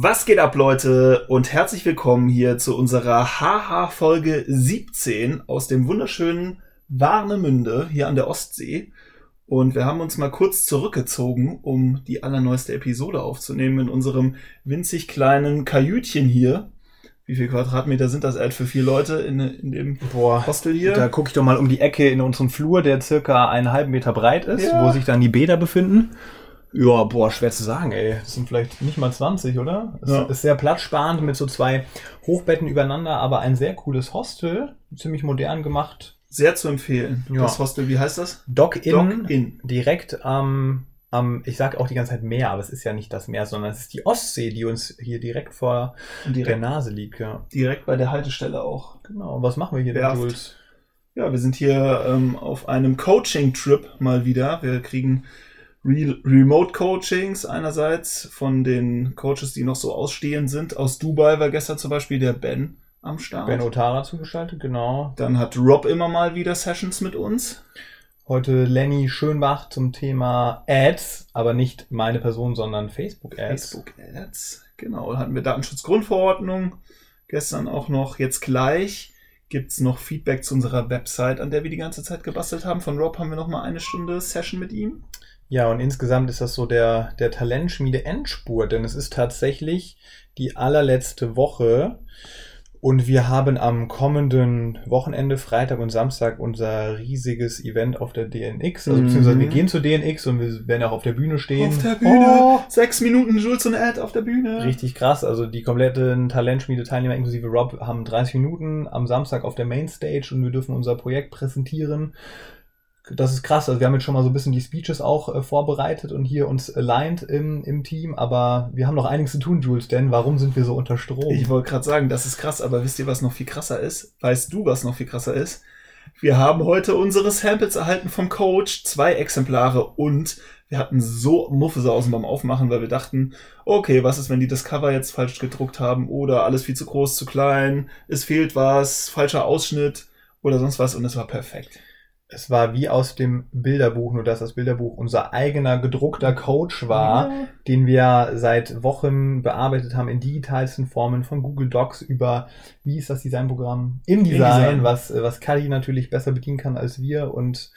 Was geht ab, Leute? Und herzlich willkommen hier zu unserer HH-Folge 17 aus dem wunderschönen Warnemünde hier an der Ostsee. Und wir haben uns mal kurz zurückgezogen, um die allerneueste Episode aufzunehmen in unserem winzig kleinen Kajütchen hier. Wie viel Quadratmeter sind das, Ed, für vier Leute in, in dem Boah, Hostel hier? da gucke ich doch mal um die Ecke in unseren Flur, der circa einen halben Meter breit ist, Ja. wo sich dann die Bäder befinden. Ja, boah, schwer zu sagen, ey. Das sind vielleicht nicht mal 20, oder? Es Ja. ist sehr platzsparend mit so zwei Hochbetten übereinander, aber ein sehr cooles Hostel. Ziemlich modern gemacht. Sehr zu empfehlen. Ja. Das Hostel, wie heißt das? Dock-In. Dock-In. Direkt am, am, ich sag auch die ganze Zeit Meer, aber es ist ja nicht das Meer, sondern es ist die Ostsee, die uns hier direkt vor Und der direkt, Nase liegt, ja. direkt bei der Haltestelle auch. Genau. Was machen wir hier, denn, Werft. Jules? Ja, wir sind hier ähm, auf einem Coaching-Trip mal wieder. Wir kriegen Re Remote-Coachings einerseits von den Coaches, die noch so ausstehend sind. Aus Dubai war gestern zum Beispiel der Ben am Start. Ben Otara zugeschaltet, genau. Dann hat Rob immer mal wieder Sessions mit uns. Heute Lenny Schönbach zum Thema Ads, aber nicht meine Person, sondern Facebook-Ads. Facebook-Ads. Genau, da hatten wir Datenschutzgrundverordnung. Gestern auch noch. Jetzt gleich gibt's noch Feedback zu unserer Website, an der wir die ganze Zeit gebastelt haben. Von Rob haben wir noch mal eine Stunde Session mit ihm. Ja, und insgesamt ist das so der, der Talentschmiede Endspurt, denn es ist tatsächlich die allerletzte Woche und wir haben am kommenden Wochenende, Freitag und Samstag, unser riesiges Event auf der DNX. Also Mhm. beziehungsweise wir gehen zur DNX und wir werden auch auf der Bühne stehen. Auf der Bühne. Oh, Sechs Minuten Jules und Ed auf der Bühne. richtig krass. Also die kompletten Talentschmiede-Teilnehmer inklusive Rob haben 30 Minuten am Samstag auf der Mainstage und wir dürfen unser Projekt präsentieren. Das ist krass. Also wir haben jetzt schon mal so ein bisschen die Speeches auch äh, vorbereitet und hier uns aligned im, im Team, aber wir haben noch einiges zu tun, Jules, denn warum sind wir so unter Strom? Ich wollte gerade sagen, das ist krass, aber wisst ihr, was noch viel krasser ist? Weißt du, was noch viel krasser ist? Wir haben heute unsere Samples erhalten vom Coach, zwei Exemplare und wir hatten so Muffesausen beim Aufmachen, weil wir dachten, okay, was ist, wenn die das Cover jetzt falsch gedruckt haben oder alles viel zu groß, zu klein, es fehlt was, falscher Ausschnitt oder sonst was und es war perfekt. Es war wie aus dem Bilderbuch, nur dass das Bilderbuch unser eigener gedruckter Coach war, den wir seit Wochen bearbeitet haben in digitalsten Formen von Google Docs über, wie ist das Designprogramm? InDesign. was, was Kali natürlich besser bedienen kann als wir und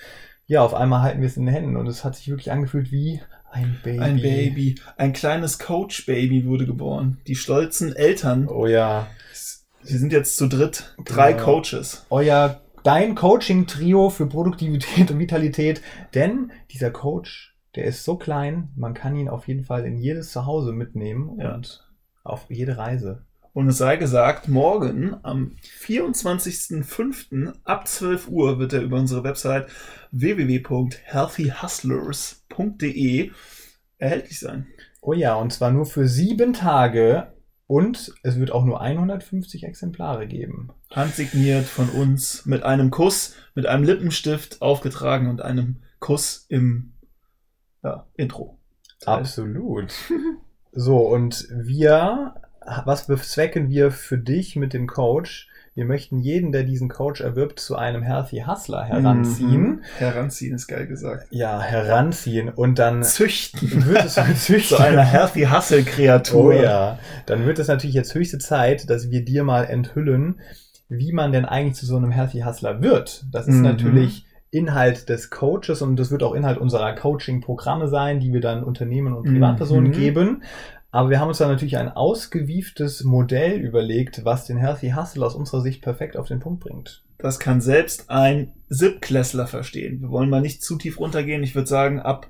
ja, auf einmal halten wir es in den Händen und es hat sich wirklich angefühlt wie ein Baby. Ein Baby, ein kleines Coach-Baby wurde geboren. Die stolzen Eltern. Oh ja. Sie sind jetzt zu dritt, drei Genau. Coaches. Euer, dein Coaching-Trio für Produktivität und Vitalität, denn dieser Coach, der ist so klein, man kann ihn auf jeden Fall in jedes Zuhause mitnehmen Ja. und auf jede Reise. Und es sei gesagt, morgen am 24.05. ab 12 Uhr wird er über unsere Website www.healthyhustlers.de erhältlich sein. Oh ja, und zwar nur für sieben Tage und es wird auch nur 150 Exemplare geben. Handsigniert von uns mit einem Kuss, mit einem Lippenstift aufgetragen und einem Kuss im ja, Intro. Absolut. So, und wir, was bezwecken wir für dich mit dem Coach? Wir möchten jeden, der diesen Coach erwirbt, zu einem Healthy Hustler heranziehen. Mhm. Heranziehen ist geil gesagt. Ja, heranziehen und dann Züchten. wird es züchten. Zu einer Healthy Hustle Kreatur. Oh ja, dann wird es natürlich jetzt höchste Zeit, dass wir dir mal enthüllen, wie man denn eigentlich zu so einem Healthy Hustler wird. Das ist Mhm. natürlich Inhalt des Coaches und das wird auch Inhalt unserer Coaching-Programme sein, die wir dann Unternehmen und Privatpersonen Mhm. geben. Aber wir haben uns da natürlich ein ausgewieftes Modell überlegt, was den Healthy Hustle aus unserer Sicht perfekt auf den Punkt bringt. Das kann selbst ein Siebklässler verstehen. Wir wollen mal nicht zu tief runtergehen. Ich würde sagen, ab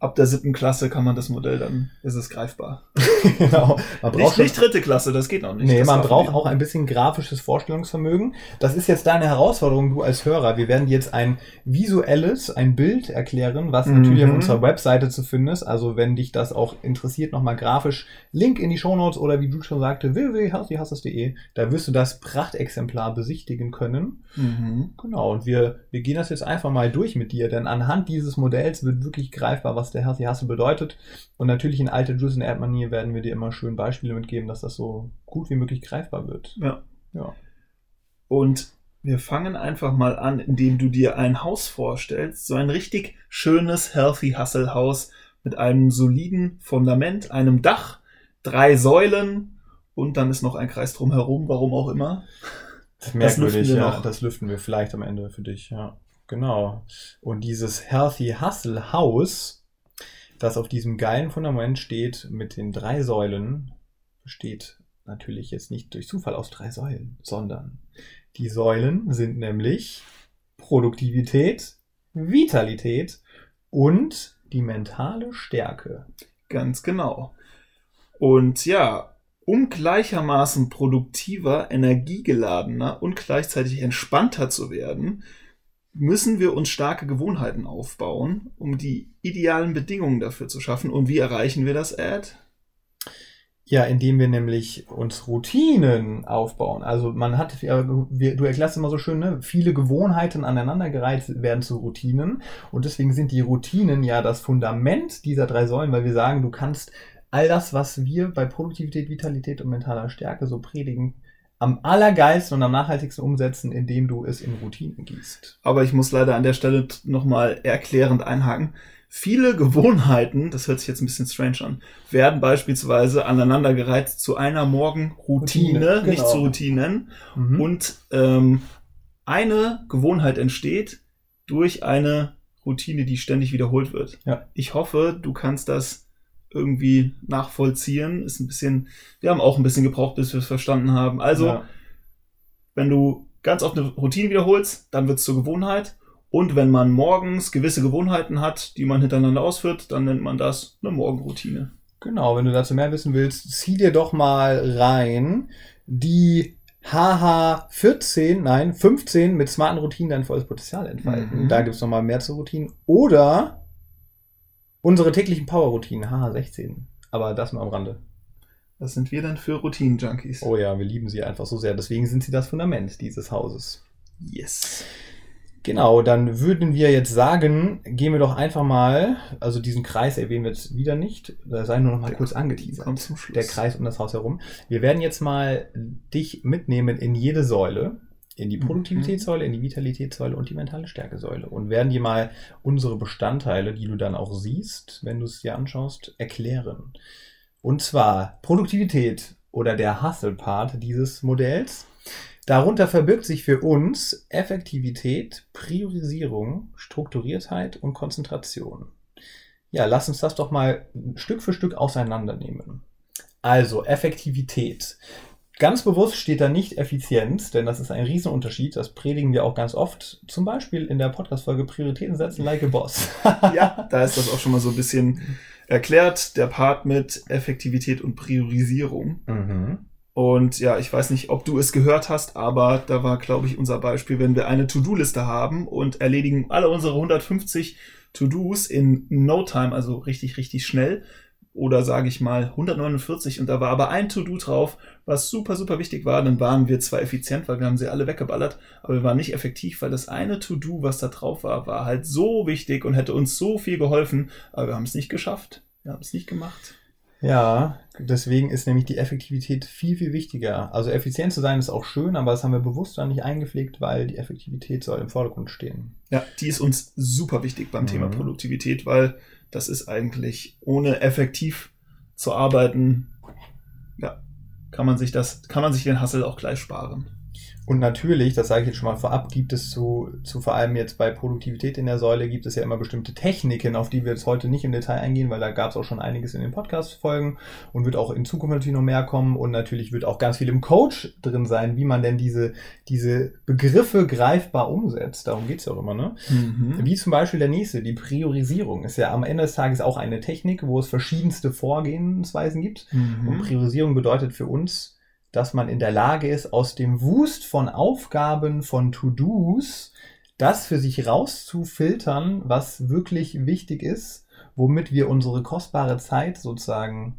ab der siebten Klasse kann man das Modell, dann ist es greifbar. genau. Man Nicht, nicht dritte Klasse, das geht noch nicht. Nee, das man braucht auch ein bisschen grafisches Vorstellungsvermögen. Das ist jetzt deine Herausforderung, du als Hörer. Wir werden jetzt ein visuelles, ein Bild erklären, was natürlich auf Mhm. unserer Webseite zu finden ist. Also wenn dich das auch interessiert, nochmal grafisch, Link in die Shownotes oder wie du schon sagte, www.healthyhasses.de. Da wirst du das Prachtexemplar besichtigen können. Mhm. Genau, und wir, wir gehen das jetzt einfach mal durch mit dir, denn anhand dieses Modells wird wirklich greifbar, was der Healthy Hustle bedeutet. Und natürlich in alte Juice and Ad Manier werden wir dir immer schön Beispiele mitgeben, dass das so gut wie möglich greifbar wird. Ja. Ja. Und wir fangen einfach mal an, indem du dir ein Haus vorstellst. So ein richtig schönes Healthy Hustle Haus mit einem soliden Fundament, einem Dach, drei Säulen und dann ist noch ein Kreis drumherum, warum auch immer. Das merkwürdig, merkwürdig, wir ja. noch. Das lüften wir vielleicht am Ende für dich, ja. Genau. Und dieses Healthy Hustle Haus, das auf diesem geilen Fundament steht mit den drei Säulen, besteht natürlich jetzt nicht durch Zufall aus drei Säulen, sondern die Säulen sind nämlich Produktivität, Vitalität und die mentale Stärke. Ganz genau. Und ja, um gleichermaßen produktiver, energiegeladener und gleichzeitig entspannter zu werden, müssen wir uns starke Gewohnheiten aufbauen, um die idealen Bedingungen dafür zu schaffen. Und wie erreichen wir das, Ed? Ja, indem wir nämlich uns Routinen aufbauen. Also man hat, du erklärst immer so schön, ne? viele Gewohnheiten aneinandergereiht werden zu Routinen. Und deswegen sind die Routinen ja das Fundament dieser drei Säulen, weil wir sagen, du kannst all das, was wir bei Produktivität, Vitalität und mentaler Stärke so predigen, am allergeilsten und am nachhaltigsten umsetzen, indem du es in Routinen gießt. Aber ich muss leider an der Stelle nochmal erklärend einhaken. Viele Gewohnheiten, das hört sich jetzt ein bisschen strange an, werden beispielsweise aneinandergereiht zu einer Morgenroutine, Routine, nicht genau. zu Routinen. Mhm. Und ähm, eine Gewohnheit entsteht durch eine Routine, die ständig wiederholt wird. Ja. Ich hoffe, du kannst das irgendwie nachvollziehen. Ist ein bisschen, wir haben auch ein bisschen gebraucht, bis wir es verstanden haben. Also, ja. wenn du ganz oft eine Routine wiederholst, dann wird es zur Gewohnheit. Und wenn man morgens gewisse Gewohnheiten hat, die man hintereinander ausführt, dann nennt man das eine Morgenroutine. Genau, wenn du dazu mehr wissen willst, zieh dir doch mal rein die HH14, nein, 15 mit smarten Routinen dein volles Potenzial entfalten. Mhm. Da gibt's noch mal mehr zu Routinen. Oder unsere täglichen Power-Routinen, HH16. Aber das nur am Rande. Was sind wir denn für Routinen-Junkies? Oh ja, wir lieben sie einfach so sehr. Deswegen sind sie das Fundament dieses Hauses. Yes. Genau, dann würden wir jetzt sagen, gehen wir doch einfach mal, also diesen Kreis erwähnen wir jetzt wieder nicht, da sei nur noch mal Der kurz angeteasert. Kommt zum Schluss. der Kreis um das Haus herum. Wir werden jetzt mal dich mitnehmen in jede Säule, in die. Produktivitätssäule, in die Vitalitätssäule und die mentale Stärkesäule und werden dir mal unsere Bestandteile, die du dann auch siehst, wenn du es dir anschaust, erklären. Und zwar Produktivität oder der Hustle-Part dieses Modells. Darunter verbirgt sich für uns Effektivität, Priorisierung, Strukturiertheit und Konzentration. Ja, lass uns das doch mal Stück für Stück auseinandernehmen. Also, Effektivität. Ganz bewusst steht da nicht Effizienz, denn das ist ein Riesenunterschied. Das predigen wir auch ganz oft. Zum Beispiel in der Podcast-Folge Prioritäten setzen like a Boss. ja, da ist das auch schon mal so ein bisschen erklärt, der Part mit Effektivität und Priorisierung. Mhm. Und ja, ich weiß nicht, ob du es gehört hast, aber da war, glaube ich, unser Beispiel, wenn wir eine To-Do-Liste haben und erledigen alle unsere 150 To-Dos in No Time, also richtig, richtig schnell. Oder sage ich mal 149 und da war aber ein To-Do drauf, was super, super wichtig war. Dann waren wir zwar effizient, weil wir haben sie alle weggeballert, aber wir waren nicht effektiv, weil das eine To-Do, was da drauf war, war halt so wichtig und hätte uns so viel geholfen, aber wir haben es nicht geschafft. Wir haben es nicht gemacht. Ja, deswegen ist nämlich die Effektivität viel, viel wichtiger. Also effizient zu sein ist auch schön, aber das haben wir bewusst da nicht eingepflegt, weil die Effektivität soll im Vordergrund stehen. Ja, die ist uns super wichtig beim Mhm. Thema Produktivität, weil das ist eigentlich ohne effektiv zu arbeiten, ja, kann man sich das, kann man sich den Hassel auch gleich sparen. Und natürlich, das sage ich jetzt schon mal vorab, gibt es zu, zu vor allem jetzt bei Produktivität in der Säule, gibt es ja immer bestimmte Techniken, auf die wir jetzt heute nicht im Detail eingehen, weil da gab es auch schon einiges in den Podcast-Folgen und wird auch in Zukunft natürlich noch mehr kommen. Und natürlich wird auch ganz viel im Coach drin sein, wie man denn diese, diese Begriffe greifbar umsetzt. Darum geht's ja auch immer, ne? Mhm. Wie zum Beispiel der nächste, die Priorisierung. Ist ja am Ende des Tages auch eine Technik, wo es verschiedenste Vorgehensweisen gibt. Mhm. Und Priorisierung bedeutet für uns, dass man in der Lage ist, aus dem Wust von Aufgaben, von To-Dos, das für sich rauszufiltern, was wirklich wichtig ist, womit wir unsere kostbare Zeit sozusagen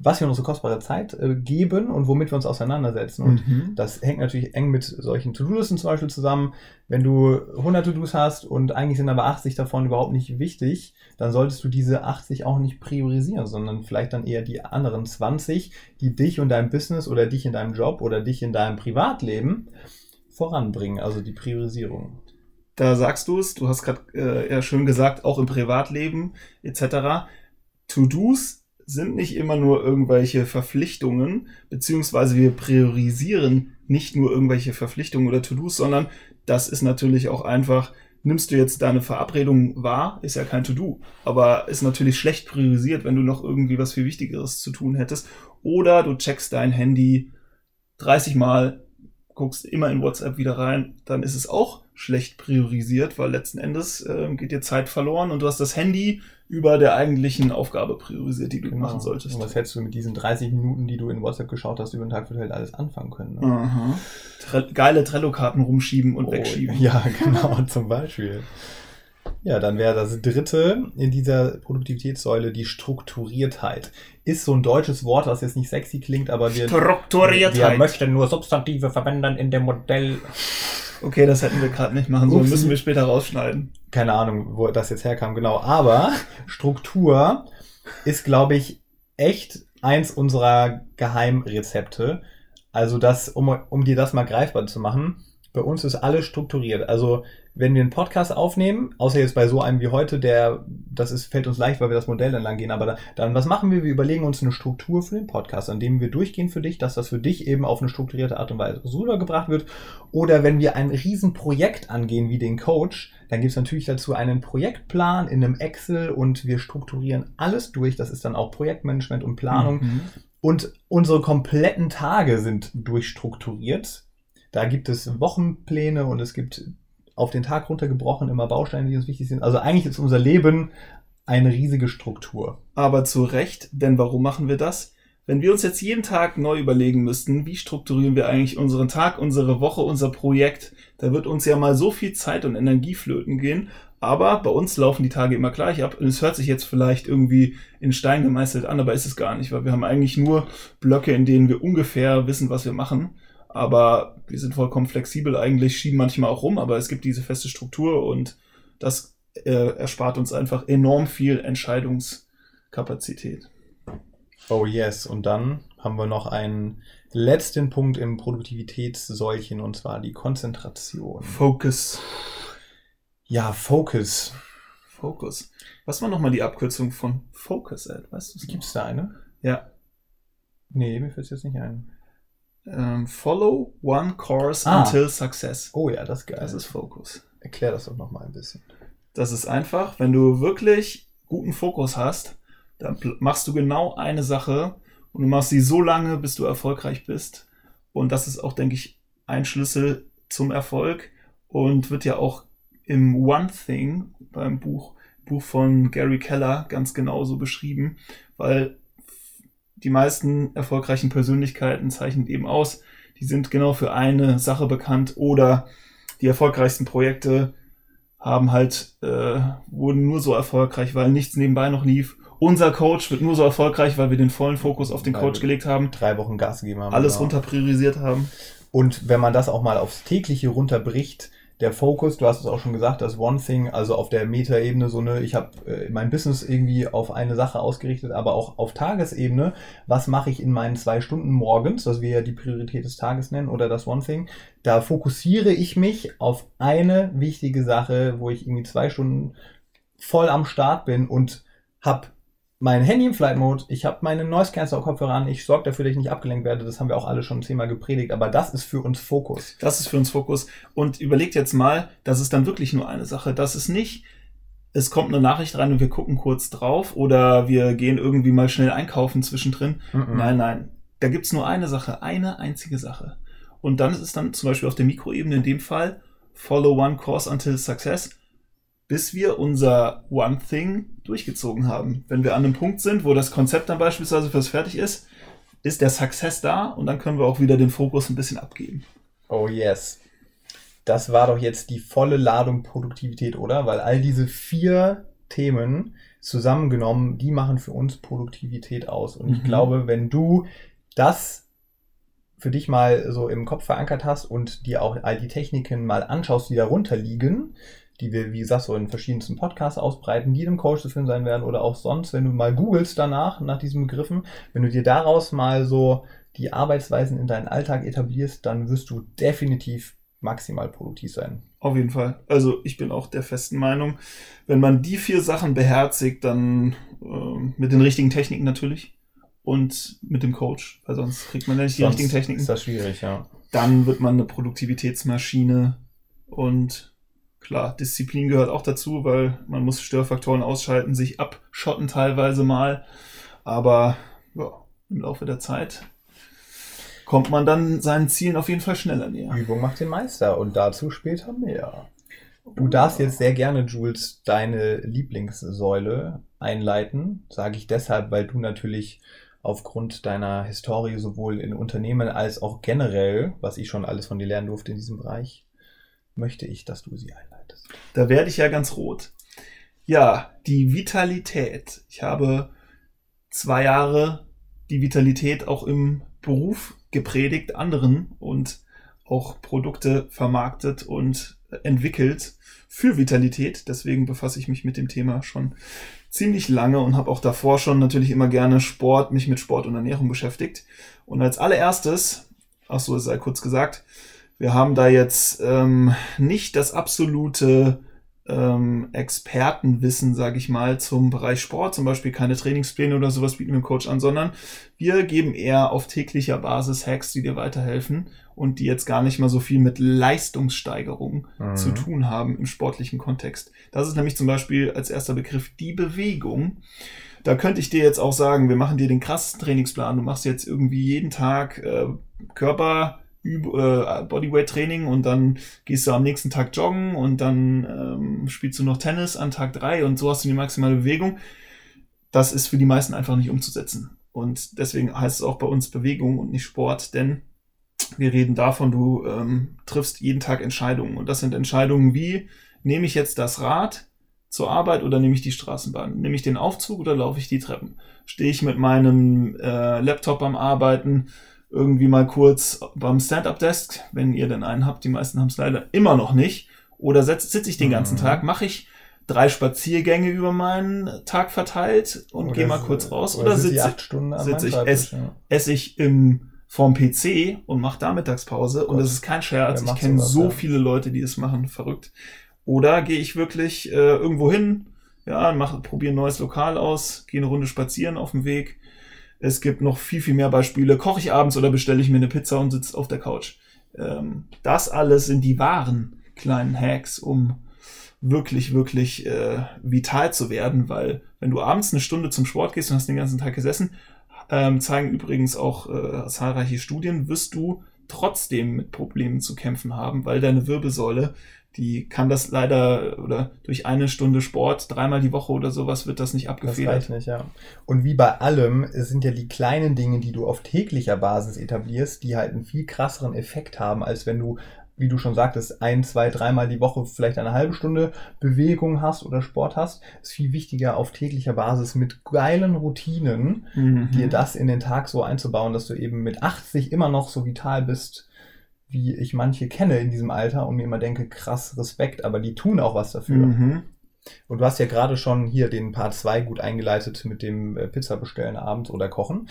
was wir unsere kostbare Zeit äh, geben und womit wir uns auseinandersetzen. Und mhm. das hängt natürlich eng mit solchen To-Do-Listen zum Beispiel zusammen. Wenn du 100 To-Dos hast und eigentlich sind aber 80 davon überhaupt nicht wichtig, dann solltest du diese 80 auch nicht priorisieren, sondern vielleicht dann eher die anderen 20, die dich und dein Business oder dich in deinem Job oder dich in deinem Privatleben voranbringen. Also die Priorisierung. Da sagst du es, du hast gerade äh, ja schön gesagt, auch im Privatleben etc. To-Dos sind nicht immer nur irgendwelche Verpflichtungen, beziehungsweise wir priorisieren nicht nur irgendwelche Verpflichtungen oder To-Dos, sondern das ist natürlich auch einfach, nimmst du jetzt deine Verabredung wahr, ist ja kein To-Do, aber ist natürlich schlecht priorisiert, wenn du noch irgendwie was viel Wichtigeres zu tun hättest. Oder du checkst dein Handy 30 Mal, guckst immer in WhatsApp wieder rein, dann ist es auch schlecht priorisiert, weil letzten Endes äh, geht dir Zeit verloren und du hast das Handy über der eigentlichen Aufgabe priorisiert, die du genau. machen solltest. Und was hättest du mit diesen 30 Minuten, die du in WhatsApp geschaut hast, über den Tag verteilt alles anfangen können? Ne? Tre geile Trello-Karten rumschieben und oh, wegschieben. Ja, genau, zum Beispiel. Ja, dann wäre das dritte in dieser Produktivitätssäule die Strukturiertheit. Ist so ein deutsches Wort, was jetzt nicht sexy klingt, aber wir, Strukturiertheit. wir möchten nur Substantive verwenden in dem Modell. Okay, das hätten wir gerade nicht machen sollen, müssen wir später rausschneiden. Keine Ahnung, wo das jetzt herkam, genau. Aber Struktur ist, glaube ich, echt eins unserer Geheimrezepte. Also das, um, um dir das mal greifbar zu machen, bei uns ist alles strukturiert. Also wenn wir einen Podcast aufnehmen, außer jetzt bei so einem wie heute, der, das ist, fällt uns leicht, weil wir das Modell dann lang gehen, aber da, dann, was machen wir? Wir überlegen uns eine Struktur für den Podcast, an dem wir durchgehen für dich, dass das für dich eben auf eine strukturierte Art und Weise rübergebracht wird. Oder wenn wir ein Riesenprojekt angehen, wie den Coach, dann gibt es natürlich dazu einen Projektplan in einem Excel und wir strukturieren alles durch. Das ist dann auch Projektmanagement und Planung. Mhm. Und unsere kompletten Tage sind durchstrukturiert. Da gibt es Wochenpläne und es gibt auf den Tag runtergebrochen immer Bausteine, die uns wichtig sind. Also eigentlich ist unser Leben eine riesige Struktur. Aber zu Recht, denn warum machen wir das? Wenn wir uns jetzt jeden Tag neu überlegen müssten, wie strukturieren wir eigentlich unseren Tag, unsere Woche, unser Projekt, da wird uns ja mal so viel Zeit und Energie flöten gehen. Aber bei uns laufen die Tage immer gleich ab. Und es hört sich jetzt vielleicht irgendwie in Stein gemeißelt an, aber ist es gar nicht, weil wir haben eigentlich nur Blöcke, in denen wir ungefähr wissen, was wir machen aber wir sind vollkommen flexibel eigentlich, schieben manchmal auch rum, aber es gibt diese feste Struktur und das äh, erspart uns einfach enorm viel Entscheidungskapazität. Oh yes, und dann haben wir noch einen letzten Punkt im Produktivitätssäulchen und zwar die Konzentration. Focus. Ja, Focus. Focus. Was war nochmal die Abkürzung von Focus, Ed? Weißt du Gibt es da eine? Ja. Nee, mir fällt es jetzt nicht ein ähm, Follow one course ah. until success. Oh ja, das ist geil. Das ist Fokus. Erklär das doch nochmal ein bisschen. Das ist einfach, wenn du wirklich guten Fokus hast, dann machst du genau eine Sache und du machst sie so lange, bis du erfolgreich bist. Und das ist auch, denke ich, ein Schlüssel zum Erfolg und wird ja auch im One Thing beim Buch, Buch von Gary Keller ganz genauso beschrieben, weil die meisten erfolgreichen Persönlichkeiten zeichnen eben aus, die sind genau für eine Sache bekannt oder die erfolgreichsten Projekte haben halt, äh, wurden nur so erfolgreich, weil nichts nebenbei noch lief. Unser Coach wird nur so erfolgreich, weil wir den vollen Fokus auf den weil Coach gelegt haben. Drei Wochen Gas gegeben haben. Alles genau. runter priorisiert haben. Und wenn man das auch mal aufs tägliche runterbricht, der Fokus, du hast es auch schon gesagt, das One Thing, also auf der Meta-Ebene so eine, ich habe äh, mein Business irgendwie auf eine Sache ausgerichtet, aber auch auf Tagesebene, was mache ich in meinen zwei Stunden morgens, das wir ja die Priorität des Tages nennen, oder das One Thing, da fokussiere ich mich auf eine wichtige Sache, wo ich irgendwie zwei Stunden voll am Start bin und habe mein Handy im Flight Mode, ich habe meine Noise Cancer Kopfhörer an, ich sorge dafür, dass ich nicht abgelenkt werde. Das haben wir auch alle schon zehnmal gepredigt, aber das ist für uns Fokus. Das ist für uns Fokus. Und überlegt jetzt mal, das ist dann wirklich nur eine Sache. Das ist nicht, es kommt eine Nachricht rein und wir gucken kurz drauf oder wir gehen irgendwie mal schnell einkaufen zwischendrin. Mhm. Nein, nein. Da gibt's nur eine Sache, eine einzige Sache. Und dann ist es dann zum Beispiel auf der Mikroebene in dem Fall Follow One Course Until Success, bis wir unser One Thing durchgezogen haben. Wenn wir an einem Punkt sind, wo das Konzept dann beispielsweise fürs fertig ist, ist der Success da und dann können wir auch wieder den Fokus ein bisschen abgeben. Oh yes. Das war doch jetzt die volle Ladung Produktivität, oder? Weil all diese vier Themen zusammengenommen, die machen für uns Produktivität aus. Und ich Mhm. glaube, wenn du das für dich mal so im Kopf verankert hast und dir auch all die Techniken mal anschaust, die darunter liegen, die wir, wie gesagt, so in verschiedensten Podcasts ausbreiten, die in einem Coach zu finden sein werden oder auch sonst, wenn du mal googelst danach, nach diesen Begriffen, wenn du dir daraus mal so die Arbeitsweisen in deinen Alltag etablierst, dann wirst du definitiv maximal produktiv sein. Auf jeden Fall. Also ich bin auch der festen Meinung, wenn man die vier Sachen beherzigt, dann ähm, mit den richtigen Techniken natürlich und mit dem Coach, weil sonst kriegt man ja nicht die Sonst richtigen Techniken. Ist das schwierig, ja. Dann wird man eine Produktivitätsmaschine und klar, Disziplin gehört auch dazu, weil man muss Störfaktoren ausschalten, sich abschotten teilweise mal, aber ja, im Laufe der Zeit kommt man dann seinen Zielen auf jeden Fall schneller näher. Übung macht den Meister und dazu später mehr. Du darfst jetzt sehr gerne, Jules, deine Lieblingssäule einleiten. Sage ich deshalb, weil du natürlich aufgrund deiner Historie sowohl in Unternehmen als auch generell, was ich schon alles von dir lernen durfte in diesem Bereich, möchte ich, dass du sie einleitest. Da werde ich ja ganz rot. Ja, die Vitalität. Ich habe zwei Jahre die Vitalität auch im Beruf gepredigt, anderen und auch Produkte vermarktet und entwickelt für Vitalität. Deswegen befasse ich mich mit dem Thema schon ziemlich lange und habe auch davor schon natürlich immer gerne Sport, mich mit Sport und Ernährung beschäftigt. Und als allererstes, ach so, es sei kurz gesagt, wir haben da jetzt ähm, nicht das absolute ähm, Expertenwissen, sage ich mal, zum Bereich Sport, zum Beispiel keine Trainingspläne oder sowas bieten wir dem Coach an, sondern wir geben eher auf täglicher Basis Hacks, die dir weiterhelfen und die jetzt gar nicht mal so viel mit Leistungssteigerung Mhm. zu tun haben im sportlichen Kontext. Das ist nämlich zum Beispiel als erster Begriff die Bewegung. Da könnte ich dir jetzt auch sagen, wir machen dir den krassesten Trainingsplan. Du machst jetzt irgendwie jeden Tag äh, Körper, Üb äh, Bodyweight-Training und dann gehst du am nächsten Tag joggen und dann ähm, spielst du noch Tennis an Tag drei und so hast du die maximale Bewegung. Das ist für die meisten einfach nicht umzusetzen. Und deswegen heißt es auch bei uns Bewegung und nicht Sport, denn wir reden davon, du ähm, triffst jeden Tag Entscheidungen. Und das sind Entscheidungen wie, nehme ich jetzt das Rad zur Arbeit oder nehme ich die Straßenbahn? Nehme ich den Aufzug oder laufe ich die Treppen? Stehe ich mit meinem äh, Laptop am Arbeiten irgendwie mal kurz beim Stand-Up-Desk, wenn ihr denn einen habt, die meisten haben es leider immer noch nicht, oder sitze ich den ganzen Mhm. Tag, mache ich drei Spaziergänge über meinen Tag verteilt und gehe mal kurz raus oder, die sitze sitze ich, Schreibtisch, ess- ja. esse ich im vorm PC und mache da Mittagspause und Gott. das ist kein Scherz. Ich kenne so ja? viele Leute, die das machen, verrückt. Oder gehe ich wirklich äh, irgendwo hin, ja, mache, probiere ein neues Lokal aus, gehe eine Runde spazieren auf dem Weg. Es gibt noch viel, viel mehr Beispiele. Koche ich abends oder bestelle ich mir eine Pizza und sitze auf der Couch. Ähm, das alles sind die wahren kleinen Hacks, um wirklich, wirklich äh, vital zu werden, weil wenn du abends eine Stunde zum Sport gehst und hast den ganzen Tag gesessen, ähm, zeigen übrigens auch äh, zahlreiche Studien, wirst du trotzdem mit Problemen zu kämpfen haben, weil deine Wirbelsäule, die kann das leider oder durch eine Stunde Sport dreimal die Woche oder sowas wird das nicht Das abgefedert. reicht nicht, ja. Und wie bei allem, es sind ja die kleinen Dinge, die du auf täglicher Basis etablierst, die halt einen viel krasseren Effekt haben, als wenn du, wie du schon sagtest, ein, zwei, dreimal die Woche vielleicht eine halbe Stunde Bewegung hast oder Sport hast. ist viel wichtiger auf täglicher Basis mit geilen Routinen, Mhm. dir das in den Tag so einzubauen, dass du eben mit 80 immer noch so vital bist, wie ich manche kenne in diesem Alter und mir immer denke, krass, Respekt, aber die tun auch was dafür. Mhm. Und du hast ja gerade schon hier den Part 2 gut eingeleitet mit dem äh, Pizza bestellen abends oder kochen.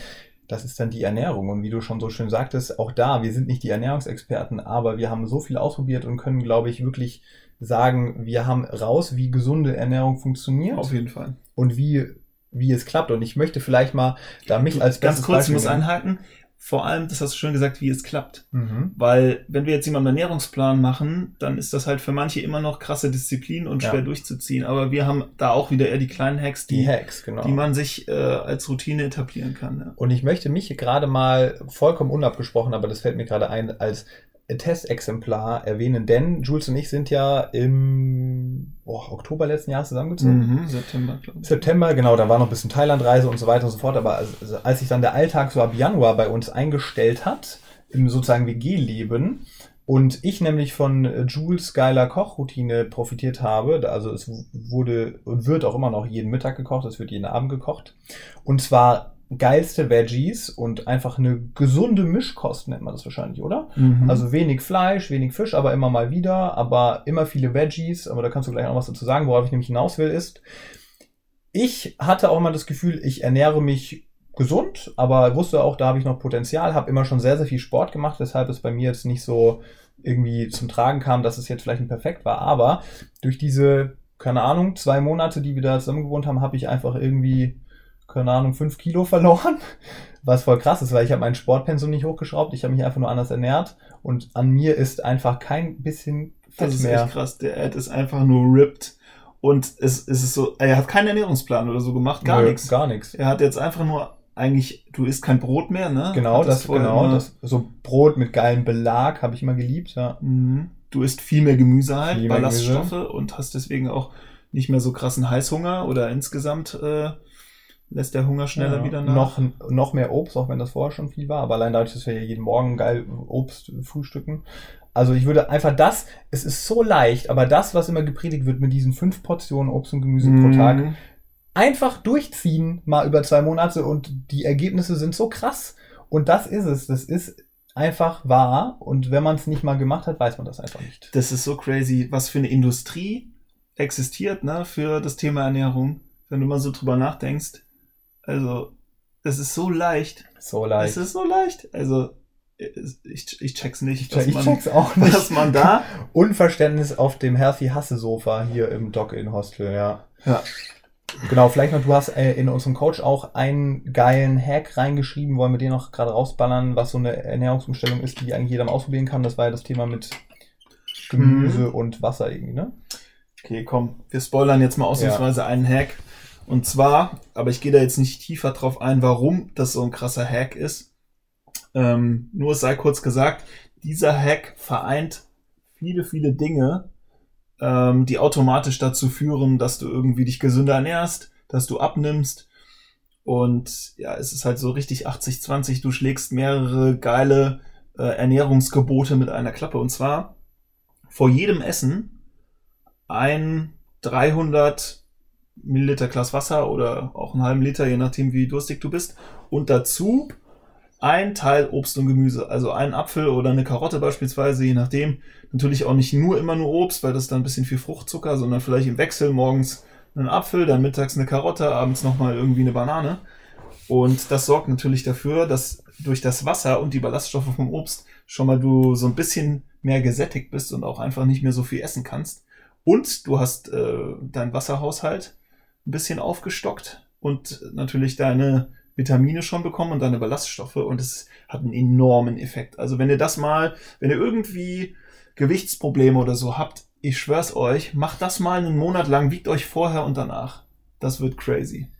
Das ist dann die Ernährung. Und wie du schon so schön sagtest, auch da, wir sind nicht die Ernährungsexperten, aber wir haben so viel ausprobiert und können, glaube ich, wirklich sagen, wir haben raus, wie gesunde Ernährung funktioniert Auf jeden Fall. und wie wie es klappt. Und ich möchte vielleicht mal da mich als Ganz kurz, ich muss einhaken. Vor allem, das hast du schön gesagt, wie es klappt. Mhm. Weil, wenn wir jetzt jemanden einen Ernährungsplan machen, dann ist das halt für manche immer noch krasse Disziplin und Ja. schwer durchzuziehen. Aber wir haben da auch wieder eher die kleinen Hacks, die, Die die, Hacks, genau. man sich äh, als Routine etablieren kann. Ja. Und ich möchte mich gerade mal vollkommen unabgesprochen, aber das fällt mir gerade ein, als Testexemplar erwähnen, denn Jules und ich sind ja im oh, Oktober letzten Jahres zusammengezogen. Mhm, September, glaube ich. September, genau, da war noch ein bisschen Thailandreise und so weiter und so fort, aber als, als sich dann der Alltag so ab Januar bei uns eingestellt hat, im sozusagen WG-Leben, und ich nämlich von Jules geiler Kochroutine profitiert habe, also es wurde und wird auch immer noch jeden Mittag gekocht, es wird jeden Abend gekocht, und zwar geilste Veggies und einfach eine gesunde Mischkost nennt man das wahrscheinlich, oder? Mhm. Also wenig Fleisch, wenig Fisch, aber immer mal wieder, aber immer viele Veggies, aber da kannst du gleich noch was dazu sagen, worauf ich nämlich hinaus will, ist, ich hatte auch immer das Gefühl, ich ernähre mich gesund, aber wusste auch, da habe ich noch Potenzial, habe immer schon sehr, sehr viel Sport gemacht, weshalb es bei mir jetzt nicht so irgendwie zum Tragen kam, dass es jetzt vielleicht nicht perfekt war, aber durch diese, keine Ahnung, zwei Monate, die wir da zusammen gewohnt haben, habe ich einfach irgendwie, keine Ahnung, fünf Kilo verloren, was voll krass ist, weil ich habe mein Sportpensum nicht hochgeschraubt, ich habe mich einfach nur anders ernährt und an mir ist einfach kein bisschen Fett das ist mehr. echt krass. Der Ad ist einfach nur ripped. Und es, es ist so, er hat keinen Ernährungsplan oder so gemacht, gar Nö, nichts. Gar nichts. Er hat jetzt einfach nur eigentlich, du isst kein Brot mehr, ne? Genau, das, vorher genau, das, so Brot mit geilem Belag habe ich immer geliebt, ja. Mhm. Du isst viel mehr Gemüse halt, Viel mehr Ballaststoffe und hast deswegen auch nicht mehr so krassen Heißhunger oder insgesamt äh, lässt der Hunger schneller ja. wieder nach. Noch, noch mehr Obst, auch wenn das vorher schon viel war, aber allein dadurch, dass wir ja jeden Morgen geil Obst frühstücken. Also ich würde einfach das, es ist so leicht, aber das, was immer gepredigt wird mit diesen fünf Portionen Obst und Gemüse pro Tag, Mhm. einfach durchziehen, mal über zwei Monate und die Ergebnisse sind so krass. Und das ist es. Das ist einfach wahr. Und wenn man es nicht mal gemacht hat, weiß man das einfach nicht. Das ist so crazy, was für eine Industrie existiert, ne, für das Thema Ernährung, wenn du mal so drüber nachdenkst. Also, es ist so leicht. So leicht. Es ist so leicht. Also, ich, ich check's nicht, Ich, dass, ich man, check's auch nicht. dass man da. Unverständnis auf dem Healthy Hasse Sofa hier im Dock-In Hostel, ja. Ja. Genau, vielleicht noch, du hast äh, in unserem Coach auch einen geilen Hack reingeschrieben, wollen wir den noch gerade rausballern, was so eine Ernährungsumstellung ist, die eigentlich jeder ausprobieren kann. Das war ja das Thema mit Gemüse Mhm. und Wasser irgendwie, ne? Okay, komm, wir spoilern jetzt mal ausnahmsweise einen Hack. Und zwar, aber ich gehe da jetzt nicht tiefer drauf ein, warum das so ein krasser Hack ist. Ähm, nur es sei kurz gesagt, dieser Hack vereint viele, viele Dinge, ähm, die automatisch dazu führen, dass du irgendwie dich gesünder ernährst, dass du abnimmst. Und ja, es ist halt so richtig 80-20, du schlägst mehrere geile äh, Ernährungsgebote mit einer Klappe. Und zwar vor jedem Essen ein 300 Milliliter Glas Wasser oder auch einen halben Liter, je nachdem wie durstig du bist. Und dazu ein Teil Obst und Gemüse, also ein Apfel oder eine Karotte beispielsweise, je nachdem. Natürlich auch nicht nur immer nur Obst, weil das dann ein bisschen viel Fruchtzucker, sondern vielleicht im Wechsel morgens einen Apfel, dann mittags eine Karotte, abends nochmal irgendwie eine Banane. Und das sorgt natürlich dafür, dass durch das Wasser und die Ballaststoffe vom Obst schon mal du so ein bisschen mehr gesättigt bist und auch einfach nicht mehr so viel essen kannst. Und du hast äh, deinen Wasserhaushalt ein bisschen aufgestockt und natürlich deine Vitamine schon bekommen und deine Ballaststoffe und es hat einen enormen Effekt. Also wenn ihr das mal, wenn ihr irgendwie Gewichtsprobleme oder so habt, ich schwör's euch, macht das mal einen Monat lang, wiegt euch vorher und danach. Das wird crazy.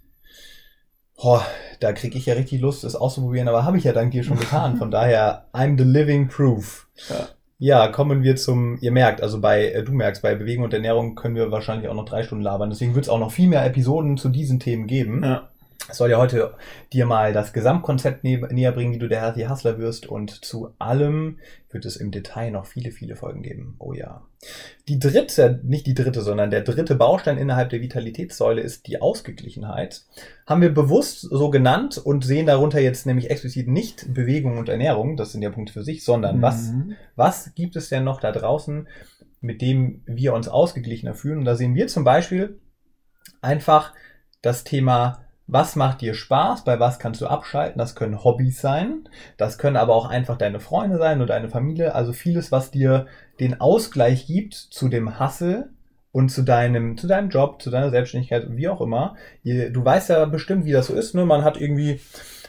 Boah, da kriege ich ja richtig Lust, das auszuprobieren, aber habe ich ja dank dir schon getan. Von daher, I'm the living proof. Ja. Ja, kommen wir zum, ihr merkt, also bei, äh, du merkst, bei Bewegung und Ernährung können wir wahrscheinlich auch noch drei Stunden labern. Deswegen wird es auch noch viel mehr Episoden zu diesen Themen geben. Ja. Soll ja heute dir mal das Gesamtkonzept nä näher bringen, wie du der Healthy Hustler wirst und zu allem wird es im Detail noch viele, viele Folgen geben. Oh ja. Die dritte, nicht die dritte, sondern der dritte Baustein innerhalb der Vitalitätssäule ist die Ausgeglichenheit. Haben wir bewusst so genannt und sehen darunter jetzt nämlich explizit nicht Bewegung und Ernährung, das sind ja Punkte für sich, sondern was, Mhm. was gibt es denn noch da draußen, mit dem wir uns ausgeglichener fühlen? Und da sehen wir zum Beispiel einfach das Thema was macht dir Spaß? Bei was kannst du abschalten? Das können Hobbys sein. Das können aber auch einfach deine Freunde sein oder deine Familie. Also vieles, was dir den Ausgleich gibt zu dem Hassel und zu deinem, zu deinem Job, zu deiner Selbstständigkeit, wie auch immer. Du weißt ja bestimmt, wie das so ist. Ne? Man hat irgendwie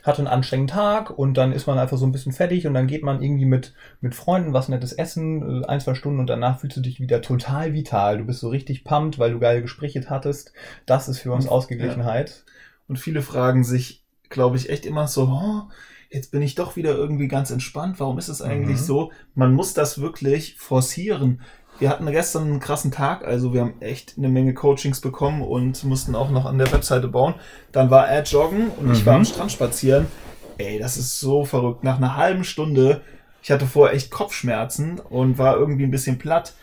hat einen anstrengenden Tag und dann ist man einfach so ein bisschen fertig und dann geht man irgendwie mit, mit Freunden was nettes essen, äh, ein, zwei Stunden und danach fühlst du dich wieder total vital. Du bist so richtig pumped, weil du geile Gespräche hattest. Das ist für uns Ausgeglichenheit. Ja. Und viele fragen sich, glaube ich, echt immer so, oh, jetzt bin ich doch wieder irgendwie ganz entspannt. Warum ist es eigentlich mhm. so? Man muss das wirklich forcieren wir hatten gestern einen krassen Tag, also wir haben echt eine Menge Coachings bekommen und mussten auch noch an der Webseite bauen. Dann war er joggen und mhm. ich war am mhm. Strand spazieren. Ey, das ist so verrückt. Nach einer halben Stunde, ich hatte vorher echt Kopfschmerzen und war irgendwie ein bisschen platt.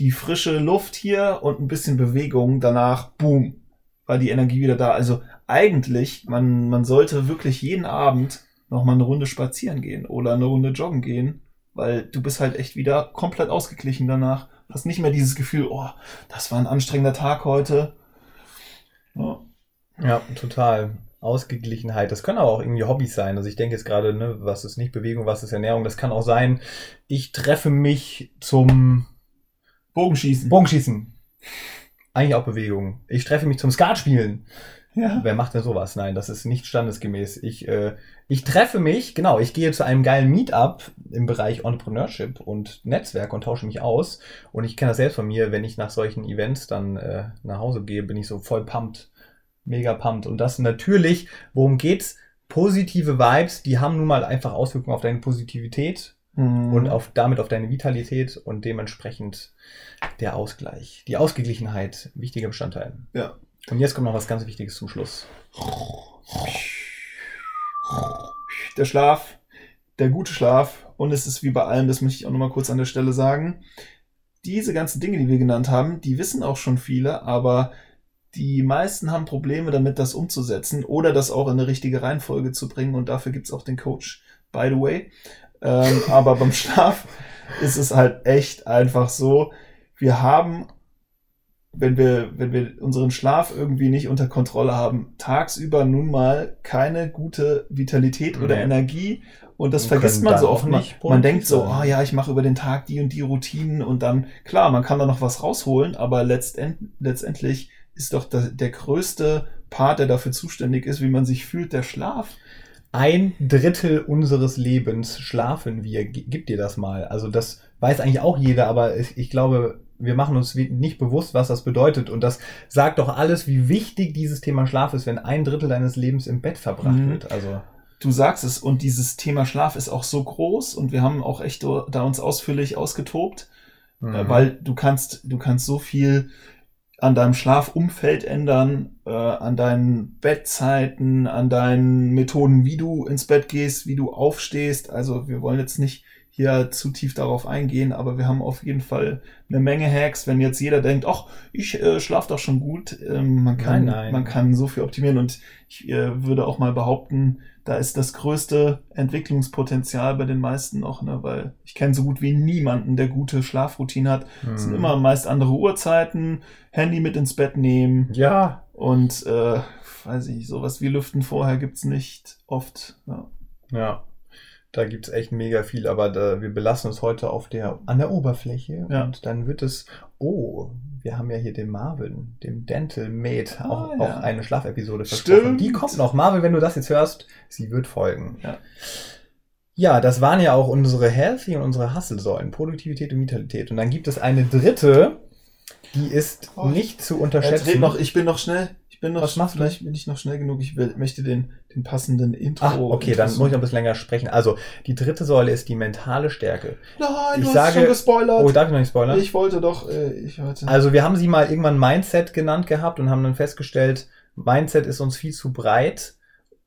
Die frische Luft hier und ein bisschen Bewegung, danach, boom, war die Energie wieder da. Also eigentlich, man, man sollte wirklich jeden Abend noch mal eine Runde spazieren gehen oder eine Runde joggen gehen, weil du bist halt echt wieder komplett ausgeglichen danach. Hast nicht mehr dieses Gefühl, oh, das war ein anstrengender Tag heute. Ja, ja total. Ausgeglichenheit. Das können aber auch irgendwie Hobbys sein. Also ich denke jetzt gerade, ne, was ist nicht Bewegung, was ist Ernährung. Das kann auch sein, ich treffe mich zum Bogenschießen. Bogenschießen. Eigentlich auch Bewegung. Ich treffe mich zum Skatspielen. Ja. Wer macht denn sowas? Nein, das ist nicht standesgemäß. Ich, äh, ich treffe mich, genau, ich gehe zu einem geilen Meetup im Bereich Entrepreneurship und Netzwerk und tausche mich aus. Und ich kenne das selbst von mir, wenn ich nach solchen Events dann äh, nach Hause gehe, bin ich so voll pumped. Mega pumped. Und das natürlich, worum geht's? Positive Vibes, die haben nun mal einfach Auswirkungen auf deine Positivität mhm. und auf, damit auf deine Vitalität und dementsprechend der Ausgleich, die Ausgeglichenheit, wichtiger Bestandteil. Ja, und jetzt kommt noch was ganz Wichtiges zum Schluss. Der Schlaf, der gute Schlaf. Und es ist wie bei allem, das möchte ich auch nochmal kurz an der Stelle sagen. Diese ganzen Dinge, die wir genannt haben, die wissen auch schon viele, aber die meisten haben Probleme damit, das umzusetzen oder das auch in eine richtige Reihenfolge zu bringen. Und dafür gibt es auch den Coach, by the way. Ähm, aber beim Schlaf ist es halt echt einfach so, wir haben wenn wir, wenn wir unseren Schlaf irgendwie nicht unter Kontrolle haben, tagsüber nun mal keine gute Vitalität oder Energie und das vergisst man so oft. Nicht man, man denkt so, oh ja, ich mache über den Tag die und die Routinen und dann, klar, man kann da noch was rausholen, aber letztend, letztendlich ist doch der, der größte Part, der dafür zuständig ist, wie man sich fühlt, der Schlaf. Ein Drittel unseres Lebens schlafen wir. Gib dir das mal. Also das weiß eigentlich auch jeder, aber ich glaube, wir machen uns nicht bewusst, was das bedeutet. Und das sagt doch alles, wie wichtig dieses Thema Schlaf ist, wenn ein Drittel deines Lebens im Bett verbracht mhm. wird. Also du sagst es und dieses Thema Schlaf ist auch so groß und wir haben auch echt da uns ausführlich ausgetobt, äh, mhm. weil du kannst du kannst so viel an deinem Schlafumfeld ändern, äh, an deinen Bettzeiten, an deinen Methoden, wie du ins Bett gehst, wie du aufstehst. Also wir wollen jetzt nicht hier zu tief darauf eingehen, aber wir haben auf jeden Fall eine Menge Hacks, wenn jetzt jeder denkt, ach, ich äh, schlafe doch schon gut, ähm, man kann nein, nein. man kann so viel optimieren und ich äh, würde auch mal behaupten, da ist das größte Entwicklungspotenzial bei den meisten noch, ne, weil ich kenne so gut wie niemanden, der gute Schlafroutine hat. Hm. Es sind immer meist andere Uhrzeiten, Handy mit ins Bett nehmen. Ja. Und äh, weiß ich, sowas wie Lüften vorher gibt's nicht oft. Ja. ja. Da gibt's echt mega viel, aber da, wir belassen es heute auf der, an der Oberfläche. Ja. Und dann wird es, oh, wir haben ja hier den Marvin, dem Dental Mate, ah, auch, ja. auch eine Schlafepisode versprochen. Stimmt. Die kommt noch. Marvin, wenn du das jetzt hörst, sie wird folgen. Ja. Ja, das waren ja auch unsere Healthy und unsere Hustle-Säulen, Produktivität und Vitalität. Und dann gibt es eine dritte, die ist oh, nicht zu unterschätzen. Noch, ich bin noch schnell bin noch, Was machst du? Vielleicht bin ich noch schnell genug. Ich will, möchte den, den passenden Intro. Ach, okay, dann muss ich noch ein bisschen länger sprechen. Also, die dritte Säule ist die mentale Stärke. Nein, ich du sage, hast schon gespoilert. Oh, darf ich noch nicht spoilern? Ich wollte doch, äh, ich wollte. Also, wir haben sie mal irgendwann Mindset genannt gehabt und haben dann festgestellt, Mindset ist uns viel zu breit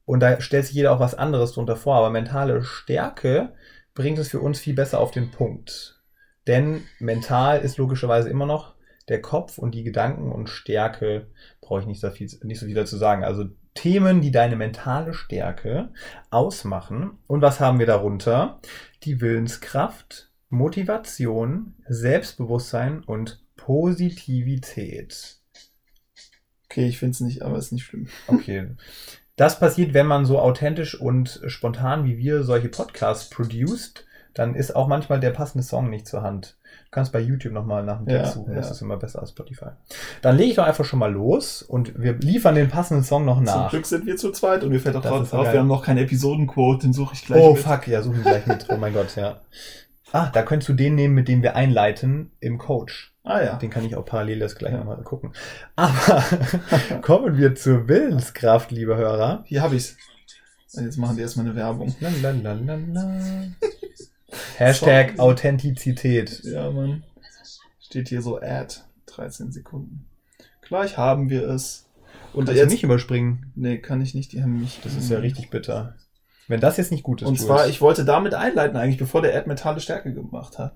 und da stellt sich jeder auch was anderes drunter vor. Aber mentale Stärke bringt es für uns viel besser auf den Punkt. Denn mental ist logischerweise immer noch der Kopf und die Gedanken und Stärke brauche ich nicht so, viel, nicht so viel dazu sagen. Also Themen, die deine mentale Stärke ausmachen. Und was haben wir darunter? Die Willenskraft, Motivation, Selbstbewusstsein und Positivität. Okay, ich finde es nicht, aber es ist nicht schlimm. Okay. Das passiert, wenn man so authentisch und spontan wie wir solche Podcasts produced dann ist auch manchmal der passende Song nicht zur Hand. Du kannst bei YouTube nochmal nach dem Text Ja, suchen, das ja. ist immer besser als Spotify. Dann lege ich doch einfach schon mal los und wir liefern den passenden Song noch Zum nach. Glück sind wir zu zweit und mir fällt auch Das drauf, drauf wir haben noch keine Episodenquote, den suche ich gleich Oh mit. fuck, ja, suchen wir gleich mit. Oh mein Gott, ja. Ah, da könntest du den nehmen, mit dem wir einleiten im Coach. Ah ja. Den kann ich auch parallel das gleich Ja. nochmal gucken. Aber kommen wir zur Willenskraft, liebe Hörer. Hier habe ich's. Jetzt machen die erstmal eine Werbung. La, la, la, la, la. Hashtag Authentizität. Ja, Mann. Steht hier so Ad. 13 Sekunden. Gleich haben wir es. Und Kannst jetzt nicht überspringen. Nee, kann ich nicht. Die haben mich. Das ist ja richtig bitter. Wenn das jetzt nicht gut ist. Und zwar, ich wollte damit einleiten eigentlich, bevor der Ad mentale Stärke gemacht hat.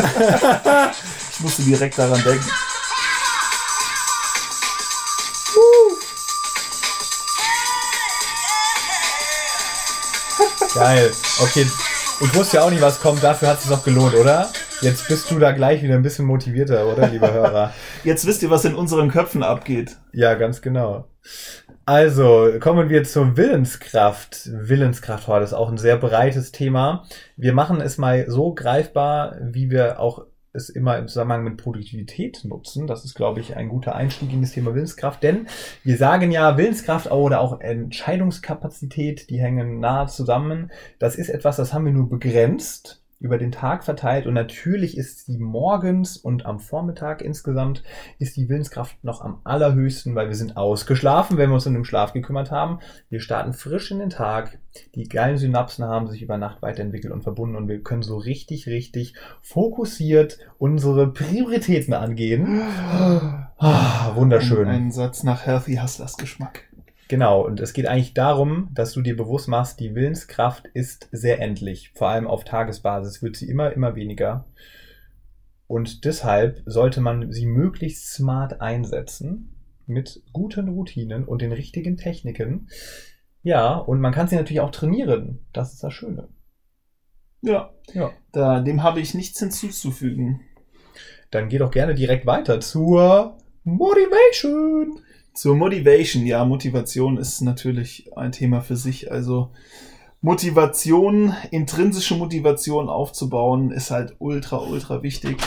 ich musste direkt daran denken. Geil. Okay. Ich wusste ja auch nicht, was kommt. Dafür hat es sich auch gelohnt, oder? Jetzt bist du da gleich wieder ein bisschen motivierter, oder, lieber Hörer? Jetzt wisst ihr, was in unseren Köpfen abgeht. Ja, ganz genau. Also, kommen wir zur Willenskraft. Willenskraft heute ist auch ein sehr breites Thema. Wir machen es mal so greifbar, wie wir auch es immer im Zusammenhang mit Produktivität nutzen. Das ist, glaube ich, ein guter Einstieg in das Thema Willenskraft, denn wir sagen ja, Willenskraft oder auch Entscheidungskapazität, die hängen nahe zusammen. Das ist etwas, das haben wir nur begrenzt über den Tag verteilt und natürlich ist sie morgens und am Vormittag insgesamt ist die Willenskraft noch am allerhöchsten, weil wir sind ausgeschlafen, wenn wir uns um den Schlaf gekümmert haben. Wir starten frisch in den Tag. Die geilen Synapsen haben sich über Nacht weiterentwickelt und verbunden und wir können so richtig, richtig fokussiert unsere Prioritäten angehen. Ah, wunderschön. Ein Satz nach Healthy Hustlers Geschmack. Genau, und es geht eigentlich darum, dass du dir bewusst machst, die Willenskraft ist sehr endlich. Vor allem auf Tagesbasis wird sie immer, immer weniger. Und deshalb sollte man sie möglichst smart einsetzen mit guten Routinen und den richtigen Techniken. Ja, und man kann sie natürlich auch trainieren. Das ist das Schöne. Ja. Ja. Da, dem habe ich nichts hinzuzufügen. Dann geh doch gerne direkt weiter zur Motivation. Zur Motivation, ja, Motivation ist natürlich ein Thema für sich. Also Motivation, intrinsische Motivation aufzubauen, ist halt ultra, ultra wichtig,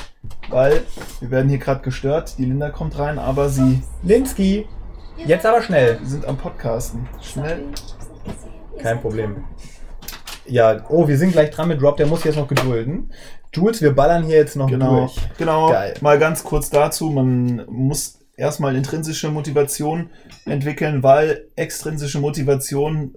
weil wir werden hier gerade gestört. Die Linda kommt rein, aber sie Linsky, jetzt aber schnell. sind am Podcasten. Schnell. Kein Problem. Ja, oh, wir sind gleich dran mit Rob, der muss jetzt noch gedulden. Jules, wir ballern hier jetzt noch Genau, durch. genau. Geil. Mal ganz kurz dazu, man muss erstmal intrinsische Motivation entwickeln, weil extrinsische Motivation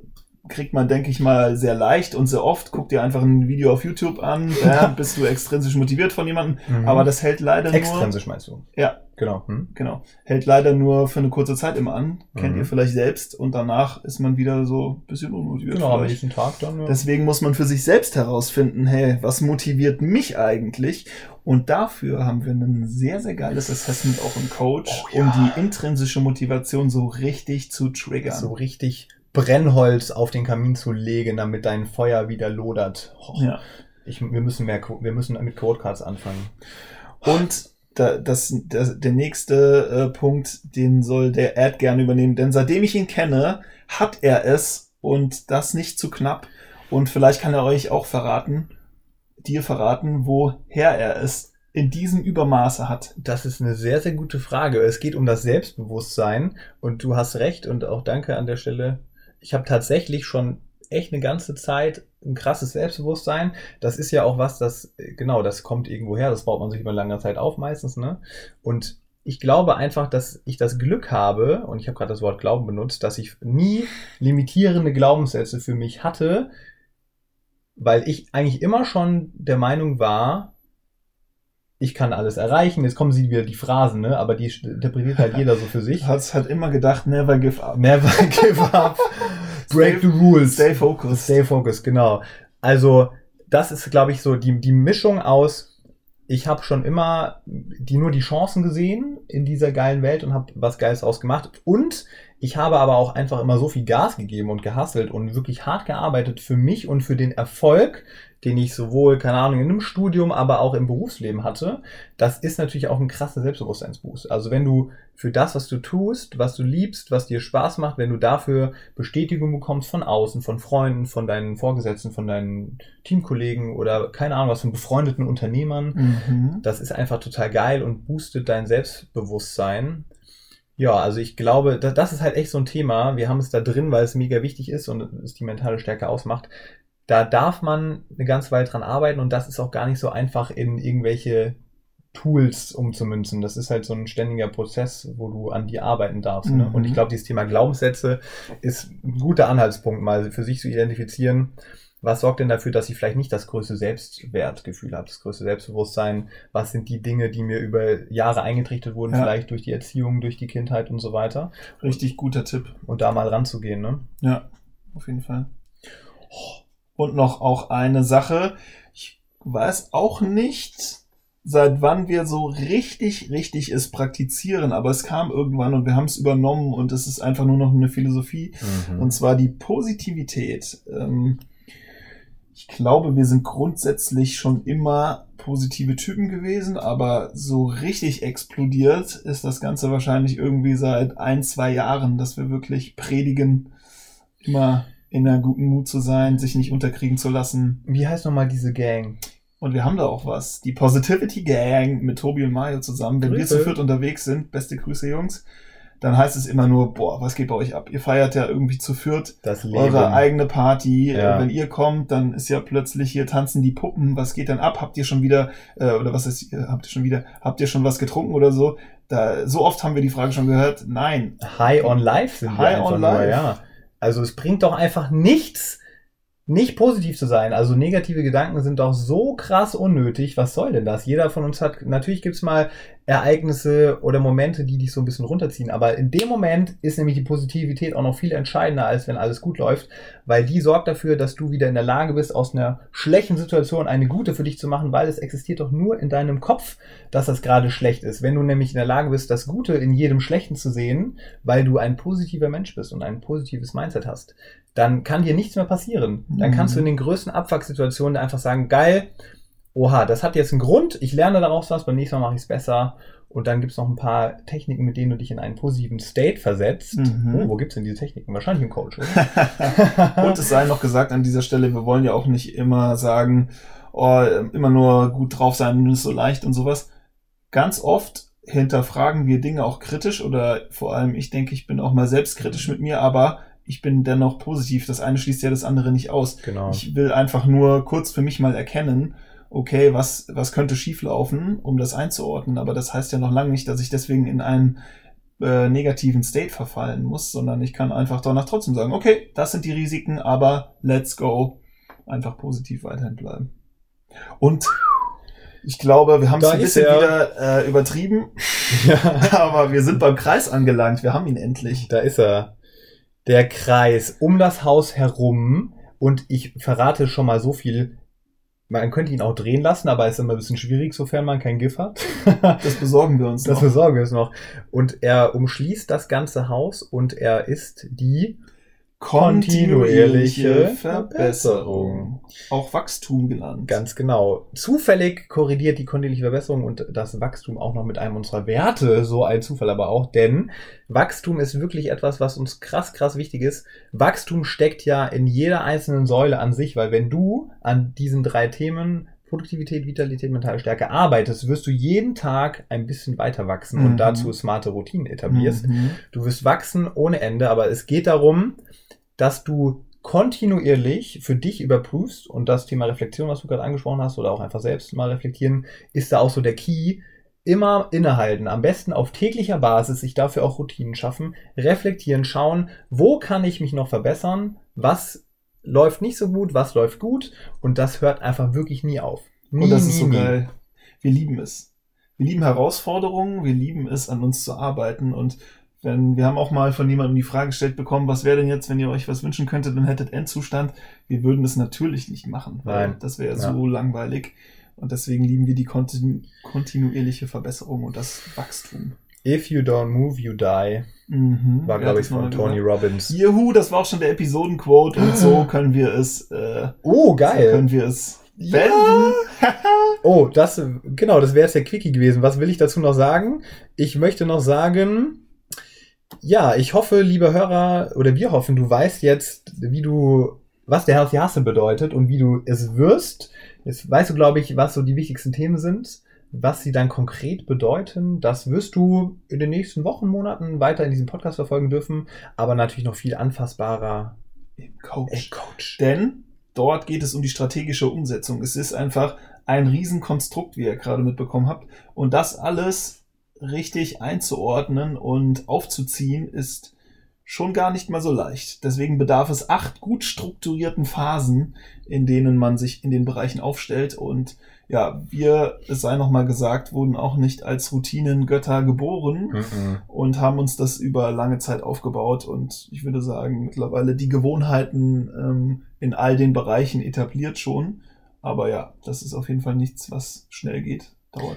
kriegt man, denke ich mal, sehr leicht und sehr oft. Guck dir einfach ein Video auf YouTube an, ja, bist du extrinsisch motiviert von jemandem, Mhm. aber das hält leider nur, Extrinsisch meinst du? ja, Genau. Hm? genau, hält leider nur für eine kurze Zeit immer an. Kennt Mhm. ihr vielleicht selbst und danach ist man wieder so ein bisschen unmotiviert. Genau, am nächsten Tag dann. Ja. Deswegen muss man für sich selbst herausfinden, hey, was motiviert mich eigentlich? Und dafür haben wir ein sehr, sehr geiles Assessment auch im Coach, Oh, ja. um die intrinsische Motivation so richtig zu triggern. so richtig Brennholz auf den Kamin zu legen, damit dein Feuer wieder lodert. Och, Ja. ich, wir müssen mehr, wir müssen mit Codecards anfangen. Und da, das, das, der nächste äh, Punkt, den soll der Ad gerne übernehmen, denn seitdem ich ihn kenne, hat er es und das nicht zu knapp. Und vielleicht kann er euch auch verraten, dir verraten, woher er es in diesem Übermaße hat. Das ist eine sehr, sehr gute Frage. Es geht um das Selbstbewusstsein und du hast recht und auch danke an der Stelle. Ich habe tatsächlich schon echt eine ganze Zeit ein krasses Selbstbewusstsein. Das ist ja auch was, das, äh, genau, das kommt irgendwo her. Das baut man sich über lange Zeit auf meistens, ne? Und ich glaube einfach, dass ich das Glück habe, und ich habe gerade das Wort Glauben benutzt, dass ich nie limitierende Glaubenssätze für mich hatte, weil ich eigentlich immer schon der Meinung war, ich kann alles erreichen. Jetzt kommen sie wieder die Phrasen, ne? Aber die interpretiert halt jeder so für sich. Hat halt immer gedacht, never give up. Never give up. Break the rules. Stay focused. Stay focused, genau. Also, das ist, glaube ich, so die, die Mischung aus, ich habe schon immer die nur die Chancen gesehen in dieser geilen Welt und habe was Geiles ausgemacht. Und Ich habe aber auch einfach immer so viel Gas gegeben und gehasselt und wirklich hart gearbeitet für mich und für den Erfolg, den ich sowohl, keine Ahnung, in einem Studium, aber auch im Berufsleben hatte. Das ist natürlich auch ein krasser Selbstbewusstseinsboost. Also wenn du für das, was du tust, was du liebst, was dir Spaß macht, wenn du dafür Bestätigung bekommst von außen, von Freunden, von deinen Vorgesetzten, von deinen Teamkollegen oder keine Ahnung was, von befreundeten Unternehmern, Mhm. das ist einfach total geil und boostet dein Selbstbewusstsein. Ja, also ich glaube, da- das ist halt echt so ein Thema. Wir haben es da drin, weil es mega wichtig ist und es die mentale Stärke ausmacht. Da darf man eine ganze Weile dran arbeiten und das ist auch gar nicht so einfach in irgendwelche Tools umzumünzen. Das ist halt so ein ständiger Prozess, wo du an dir arbeiten darfst. Ne? Mhm. Und ich glaube, dieses Thema Glaubenssätze ist ein guter Anhaltspunkt, mal für sich zu identifizieren. Was sorgt denn dafür, dass ich vielleicht nicht das größte Selbstwertgefühl habe, das größte Selbstbewusstsein? Was sind die Dinge, die mir über Jahre eingetrichtert wurden, Ja. vielleicht durch die Erziehung, durch die Kindheit und so weiter? Richtig guter Tipp. Und da mal ranzugehen, ne? Ja, auf jeden Fall. Und noch auch eine Sache. Ich weiß auch nicht, seit wann wir so richtig, richtig es praktizieren, aber es kam irgendwann und wir haben es übernommen und es ist einfach nur noch eine Philosophie. Und zwar die Positivität. Ähm, ich glaube, wir sind grundsätzlich schon immer positive Typen gewesen, aber so richtig explodiert ist das Ganze wahrscheinlich irgendwie seit ein, zwei Jahren, dass wir wirklich predigen, immer in einer guten Mut zu sein, sich nicht unterkriegen zu lassen. Wie heißt nochmal diese Gang? Und wir haben da auch was. Die Positivity Gang mit Tobi und Mario zusammen. Wenn wir Grüße. zu viert unterwegs sind, beste Grüße, Jungs, dann heißt es immer nur, boah, was geht bei euch ab? Ihr feiert ja irgendwie zu viert eure eigene Party. Ja. Äh, Wenn ihr kommt, dann ist ja plötzlich hier tanzen die Puppen. Was geht dann ab? Habt ihr schon wieder, äh, oder was ist, habt ihr schon wieder, habt ihr schon was getrunken oder so? Da, so oft haben wir die Frage schon gehört. Nein. High on Life sind wir High einfach on nur, life. ja. Also es bringt doch einfach nichts, nicht positiv zu sein. Also negative Gedanken sind doch so krass unnötig. Was soll denn das? Jeder von uns hat, natürlich gibt's mal Ereignisse oder Momente, die dich so ein bisschen runterziehen. Aber in dem Moment ist nämlich die Positivität auch noch viel entscheidender, als wenn alles gut läuft, weil die sorgt dafür, dass du wieder in der Lage bist, aus einer schlechten Situation eine gute für dich zu machen, weil es existiert doch nur in deinem Kopf, dass das gerade schlecht ist. Wenn du nämlich in der Lage bist, das Gute in jedem Schlechten zu sehen, weil du ein positiver Mensch bist und ein positives Mindset hast, dann kann dir nichts mehr passieren. Dann Mhm. kannst du in den größten Abfucksituationen einfach sagen, geil, oha, das hat jetzt einen Grund, ich lerne daraus was, beim nächsten Mal mache ich es besser. Und dann gibt's noch ein paar Techniken, mit denen du dich in einen positiven State versetzt. Mhm. Oh, wo gibt's denn diese Techniken? Wahrscheinlich im Coach? Und es sei noch gesagt an dieser Stelle, wir wollen ja auch nicht immer sagen, oh, immer nur gut drauf sein, ist so leicht und sowas. Ganz oft hinterfragen wir Dinge auch kritisch oder vor allem ich denke, ich bin auch mal selbstkritisch mit mir, aber ich bin dennoch positiv. Das eine schließt ja das andere nicht aus. genau. Ich will einfach nur kurz für mich mal erkennen, okay, was, was könnte schieflaufen, um das einzuordnen. Aber das heißt ja noch lange nicht, dass ich deswegen in einen äh, negativen State verfallen muss, sondern ich kann einfach danach trotzdem sagen, okay, das sind die Risiken, aber let's go. Einfach positiv weiterhin bleiben. Und ich glaube, wir haben es ein bisschen er. wieder äh, übertrieben, aber wir sind beim Kreis angelangt. Wir haben ihn endlich. Da ist er. Der Kreis um das Haus herum. Und ich verrate schon mal so viel. Man könnte ihn auch drehen lassen, aber ist immer ein bisschen schwierig, sofern man kein GIF hat. Das besorgen wir uns Das noch. besorgen wir es noch. Und er umschließt das ganze Haus und er ist die kontinuierliche Verbesserung. Auch Wachstum genannt. Ganz genau. Zufällig korrigiert die kontinuierliche Verbesserung und das Wachstum auch noch mit einem unserer Werte. So ein Zufall aber auch, denn Wachstum ist wirklich etwas, was uns krass, krass wichtig ist. Wachstum steckt ja in jeder einzelnen Säule an sich, weil wenn du an diesen drei Themen Produktivität, Vitalität, mentale Stärke arbeitest, wirst du jeden Tag ein bisschen weiter wachsen Mhm. und dazu smarte Routinen etablierst. Mhm. Du wirst wachsen ohne Ende, aber es geht darum, dass du kontinuierlich für dich überprüfst und das Thema Reflexion, was du gerade angesprochen hast, oder auch einfach selbst mal reflektieren, ist da auch so der Key. Immer innehalten, am besten auf täglicher Basis, sich dafür auch Routinen schaffen, reflektieren, schauen, wo kann ich mich noch verbessern, was läuft nicht so gut, was läuft gut und das hört einfach wirklich nie auf. Nie, Und das nie, ist so nie. geil. Wir lieben es. Wir lieben Herausforderungen, wir lieben es, an uns zu arbeiten. Und wenn, wir haben auch mal von jemandem die Frage gestellt bekommen, was wäre denn jetzt, wenn ihr euch was wünschen könntet und hättet Endzustand? Wir würden es natürlich nicht machen. weil Nein. Das wäre Ja. so langweilig. Und deswegen lieben wir die kontinu kontinuierliche Verbesserung und das Wachstum. If you don't move, you die. Mhm. War, glaube ich, von Tony gesagt? Robbins. Juhu, das war auch schon der Episodenquote und so können wir es, äh, Oh, so geil. können wir es Ja. Oh, das, genau, das wäre jetzt der Quickie gewesen. Was will ich dazu noch sagen? Ich möchte noch sagen, ja, ich hoffe, liebe Hörer, oder wir hoffen, du weißt jetzt, wie du, was der Healthy Hustle bedeutet und wie du es wirst. Jetzt weißt du, glaube ich, was so die wichtigsten Themen sind, was sie dann konkret bedeuten. Das wirst du in den nächsten Wochen, Monaten weiter in diesem Podcast verfolgen dürfen, aber natürlich noch viel anfassbarer Im Coach. Coach. Denn dort geht es um die strategische Umsetzung. Es ist einfach ein Riesenkonstrukt, wie ihr gerade mitbekommen habt. Und das alles richtig einzuordnen und aufzuziehen, ist schon gar nicht mal so leicht. Deswegen bedarf es acht gut strukturierten Phasen, in denen man sich in den Bereichen aufstellt. Und ja, wir, es sei nochmal gesagt, wurden auch nicht als Routinengötter geboren Mhm. und haben uns das über lange Zeit aufgebaut und ich würde sagen, mittlerweile die Gewohnheiten ähm, in all den Bereichen etabliert schon. Aber ja, das ist auf jeden Fall nichts, was schnell geht. Dauert.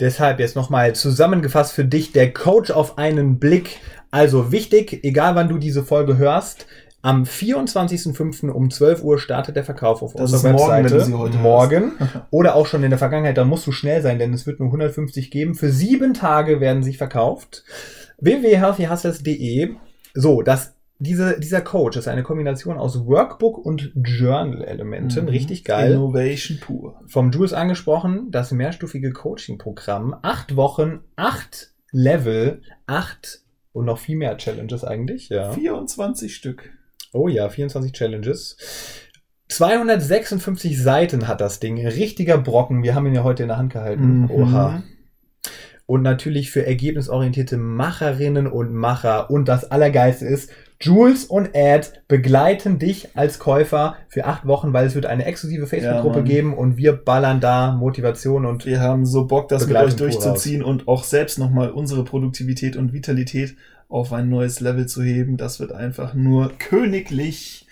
Deshalb jetzt nochmal zusammengefasst für dich der Coach auf einen Blick. Also wichtig, egal wann du diese Folge hörst, am 24.05. um 12 Uhr startet der Verkauf auf Das unserer ist morgen, wenn Webseite. heute morgen. Oder auch schon in der Vergangenheit, da musst du schnell sein, denn es wird nur 150 geben. Für sieben Tage werden sie verkauft. www.healthyhustles.de So, das, diese, dieser Coach ist eine Kombination aus Workbook und Journal-Elementen. Mhm. Richtig geil Innovation pur. vom Jules angesprochen, das mehrstufige Coaching-Programm. Acht Wochen, acht Level, acht und noch viel mehr Challenges eigentlich. Ja. 24 Stück. Oh ja, 24 Challenges. 256 Seiten hat das Ding. Richtiger Brocken. Wir haben ihn ja heute in der Hand gehalten. Mhm. Oha. Und natürlich für ergebnisorientierte Macherinnen und Macher. Und das Allergeilste ist, Jules und Ed begleiten dich als Käufer für acht Wochen, weil es wird eine exklusive Facebook-Gruppe Mann. geben und wir ballern da Motivation und Wir haben so Bock, das mit euch durchzuziehen und auch selbst nochmal unsere Produktivität und Vitalität auf ein neues Level zu heben. Das wird einfach nur königlich.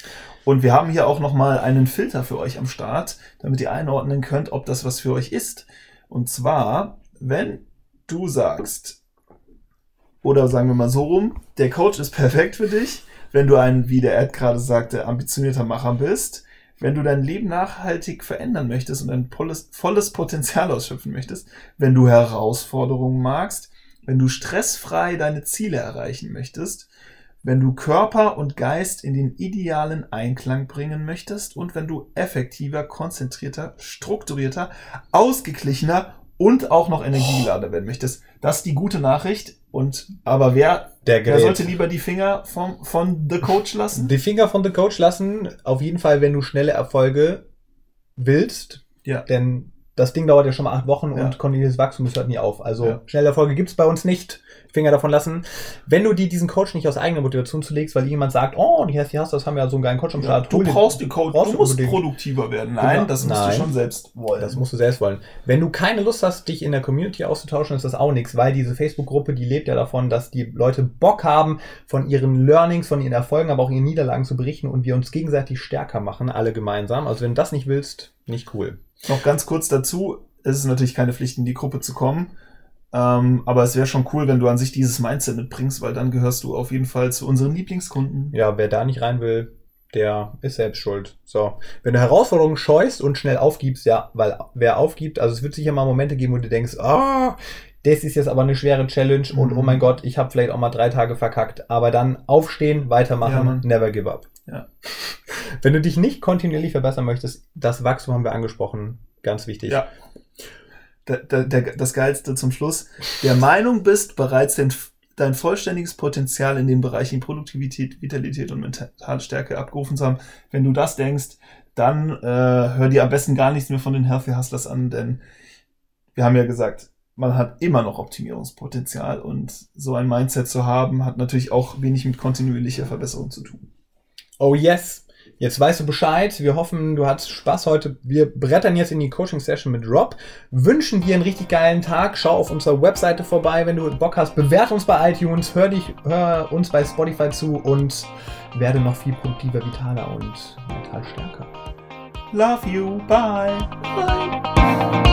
Und wir haben hier auch nochmal einen Filter für euch am Start, damit ihr einordnen könnt, ob das was für euch ist. Und zwar, wenn du sagst, oder sagen wir mal so rum, der Coach ist perfekt für dich, wenn du ein, wie der Ed gerade sagte, ambitionierter Macher bist, wenn du dein Leben nachhaltig verändern möchtest und ein volles, volles Potenzial ausschöpfen möchtest, wenn du Herausforderungen magst, wenn du stressfrei deine Ziele erreichen möchtest, wenn du Körper und Geist in den idealen Einklang bringen möchtest und wenn du effektiver, konzentrierter, strukturierter, ausgeglichener und auch noch energiegeladen werden möchtest. Das ist die gute Nachricht. Und aber wer, der wer sollte lieber die Finger vom, von The Coach lassen? Die Finger von The Coach lassen. Auf jeden Fall, wenn du schnelle Erfolge willst. Ja. Denn das Ding dauert ja schon mal acht Wochen Ja. und kontinuierliches Wachstum das hört nie auf. Also Ja. schnelle Erfolge gibt's bei uns nicht. Finger davon lassen. Wenn du dir diesen Coach nicht aus eigener Motivation zulegst, weil jemand sagt, oh, die hast, die hast, das haben ja so einen geilen Coach am Start. Du hol dir- brauchst die Coach, brauchst du du musst unbedingt. produktiver werden. Nein, Genau. das musst Nein. du schon selbst wollen. Das musst du selbst wollen. Wenn du keine Lust hast, dich in der Community auszutauschen, ist das auch nichts, weil diese Facebook-Gruppe, die lebt ja davon, dass die Leute Bock haben, von ihren Learnings, von ihren Erfolgen, aber auch ihren Niederlagen zu berichten und wir uns gegenseitig stärker machen, alle gemeinsam. Also wenn du das nicht willst, nicht cool. Noch ganz kurz dazu, es ist natürlich keine Pflicht, in die Gruppe zu kommen. Ähm, aber es wäre schon cool, wenn du an sich dieses Mindset mitbringst, weil dann gehörst du auf jeden Fall zu unseren Lieblingskunden. Ja, wer da nicht rein will, der ist selbst schuld. So. Wenn du Herausforderungen scheust und schnell aufgibst, ja, weil wer aufgibt, also es wird sicher mal Momente geben, wo du denkst, ah, das ist jetzt aber eine schwere Challenge und Mhm. oh mein Gott, ich habe vielleicht auch mal drei Tage verkackt. Aber dann aufstehen, Ja, weitermachen, Mann. never give up. Ja. Wenn du dich nicht kontinuierlich verbessern möchtest, das Wachstum haben wir angesprochen, ganz wichtig. Ja. Der, der, der, das Geilste zum Schluss. Der Meinung bist, bereits den, dein vollständiges Potenzial in den Bereichen Produktivität, Vitalität und Mentalstärke abgerufen zu haben. Wenn du das denkst, dann äh, hör dir am besten gar nichts mehr von den Healthy Hustlers an, denn wir haben ja gesagt, man hat immer noch Optimierungspotenzial und so ein Mindset zu haben, hat natürlich auch wenig mit kontinuierlicher Verbesserung zu tun. Oh yes. Jetzt weißt du Bescheid. Wir hoffen, du hattest Spaß heute. Wir brettern jetzt in die Coaching-Session mit Rob. Wünschen dir einen richtig geilen Tag. Schau auf unserer Webseite vorbei, wenn du Bock hast. Bewert uns bei iTunes. Hör, dich, hör uns bei Spotify zu und werde noch viel produktiver, vitaler und mental stärker. Love you, bye. Bye.